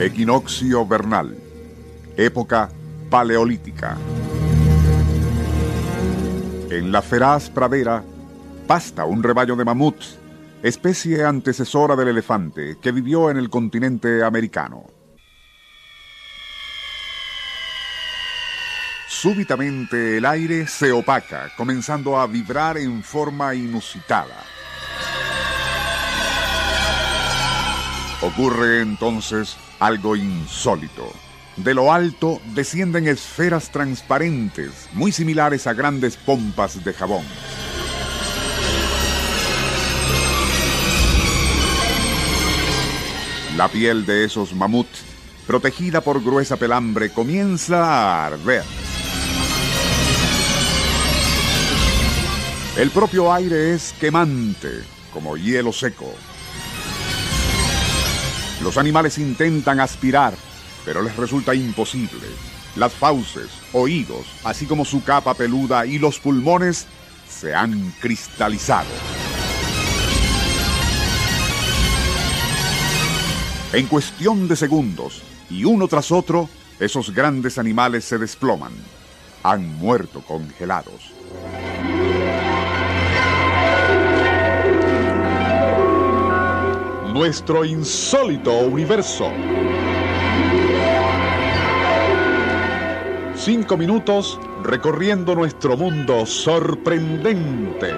Equinoccio vernal. Época paleolítica. En la feraz pradera pasta un rebaño de mamuts, especie antecesora del elefante que vivió en el continente americano. Súbitamente el aire se opaca, comenzando a vibrar en forma inusitada. Ocurre entonces algo insólito. De lo alto descienden esferas transparentes, muy similares a grandes pompas de jabón. La piel de esos mamuts, protegida por gruesa pelambre, comienza a arder. El propio aire es quemante, como hielo seco. Los animales intentan aspirar, pero les resulta imposible. Las fauces, oídos, así como su capa peluda y los pulmones se han cristalizado. En cuestión de segundos, y uno tras otro, esos grandes animales se desploman. Han muerto congelados. Nuestro insólito universo. Cinco minutos recorriendo nuestro mundo sorprendente.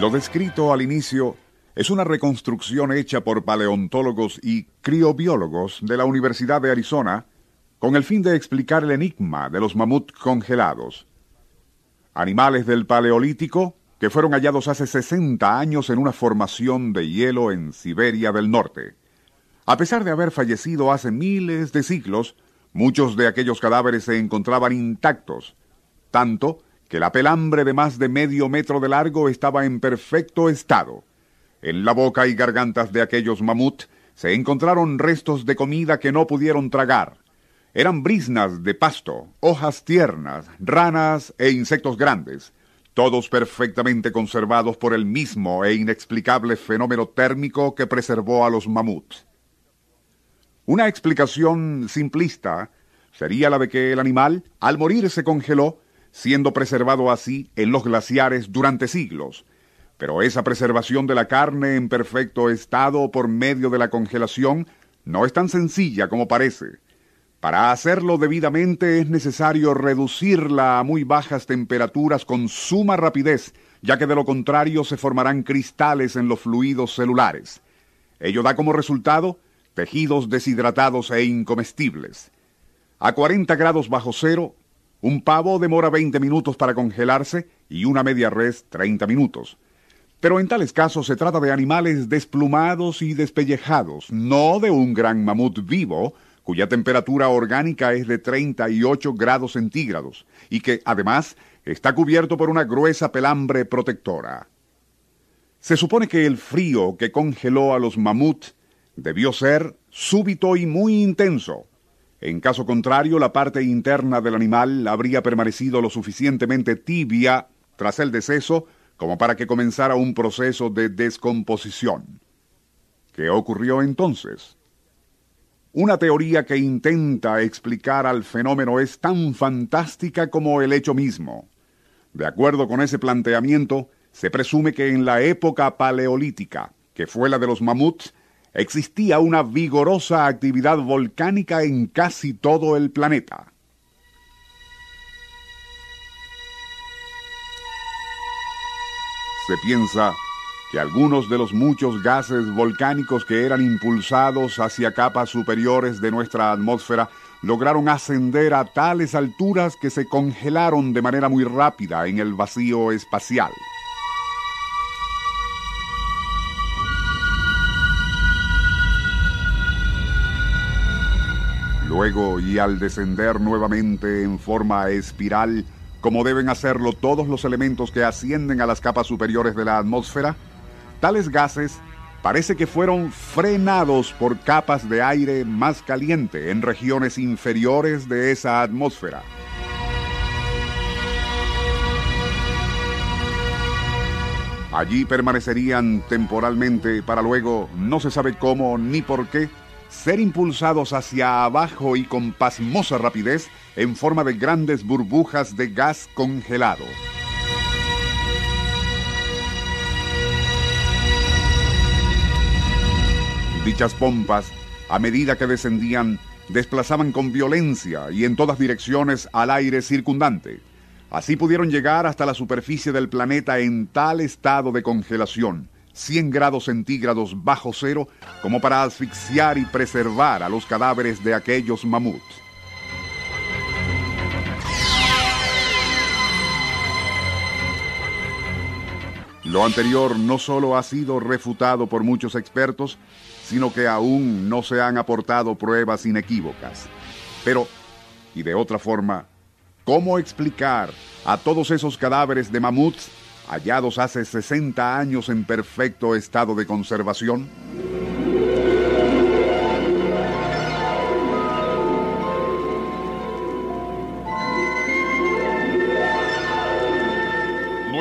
Lo descrito al inicio es una reconstrucción hecha por paleontólogos y criobiólogos de la Universidad de Arizona con el fin de explicar el enigma de los mamuts congelados. Animales del Paleolítico que fueron hallados hace 60 años en una formación de hielo en Siberia del Norte. A pesar de haber fallecido hace miles de siglos, muchos de aquellos cadáveres se encontraban intactos, tanto que la pelambre de más de medio metro de largo estaba en perfecto estado. En la boca y gargantas de aquellos mamuts se encontraron restos de comida que no pudieron tragar, eran brisnas de pasto, hojas tiernas, ranas e insectos grandes, todos perfectamente conservados por el mismo e inexplicable fenómeno térmico que preservó a los mamuts. Una explicación simplista sería la de que el animal, al morir, se congeló, siendo preservado así en los glaciares durante siglos. Pero esa preservación de la carne en perfecto estado por medio de la congelación no es tan sencilla como parece. Para hacerlo debidamente es necesario reducirla a muy bajas temperaturas con suma rapidez, ya que de lo contrario se formarán cristales en los fluidos celulares. Ello da como resultado tejidos deshidratados e incomestibles. A 40 grados bajo cero, un pavo demora 20 minutos para congelarse y una media res 30 minutos. Pero en tales casos se trata de animales desplumados y despellejados, no de un gran mamut vivo, cuya temperatura orgánica es de 38 grados centígrados y que, además, está cubierto por una gruesa pelambre protectora. Se supone que el frío que congeló a los mamuts debió ser súbito y muy intenso. En caso contrario, la parte interna del animal habría permanecido lo suficientemente tibia tras el deceso como para que comenzara un proceso de descomposición. ¿Qué ocurrió entonces? Una teoría que intenta explicar al fenómeno es tan fantástica como el hecho mismo. De acuerdo con ese planteamiento, se presume que en la época paleolítica, que fue la de los mamuts, existía una vigorosa actividad volcánica en casi todo el planeta. Se piensa que algunos de los muchos gases volcánicos que eran impulsados hacia capas superiores de nuestra atmósfera lograron ascender a tales alturas que se congelaron de manera muy rápida en el vacío espacial. Luego, y al descender nuevamente en forma espiral, como deben hacerlo todos los elementos que ascienden a las capas superiores de la atmósfera, Tales gases parece que fueron frenados por capas de aire más caliente en regiones inferiores de esa atmósfera. Allí permanecerían temporalmente para luego, no se sabe cómo ni por qué, ser impulsados hacia abajo y con pasmosa rapidez en forma de grandes burbujas de gas congelado. Dichas pompas, a medida que descendían, desplazaban con violencia y en todas direcciones al aire circundante. Así pudieron llegar hasta la superficie del planeta en tal estado de congelación, 100 grados centígrados bajo cero, como para asfixiar y preservar a los cadáveres de aquellos mamuts. Lo anterior no solo ha sido refutado por muchos expertos, sino que aún no se han aportado pruebas inequívocas. Pero, y de otra forma, ¿cómo explicar a todos esos cadáveres de mamuts hallados hace 60 años en perfecto estado de conservación?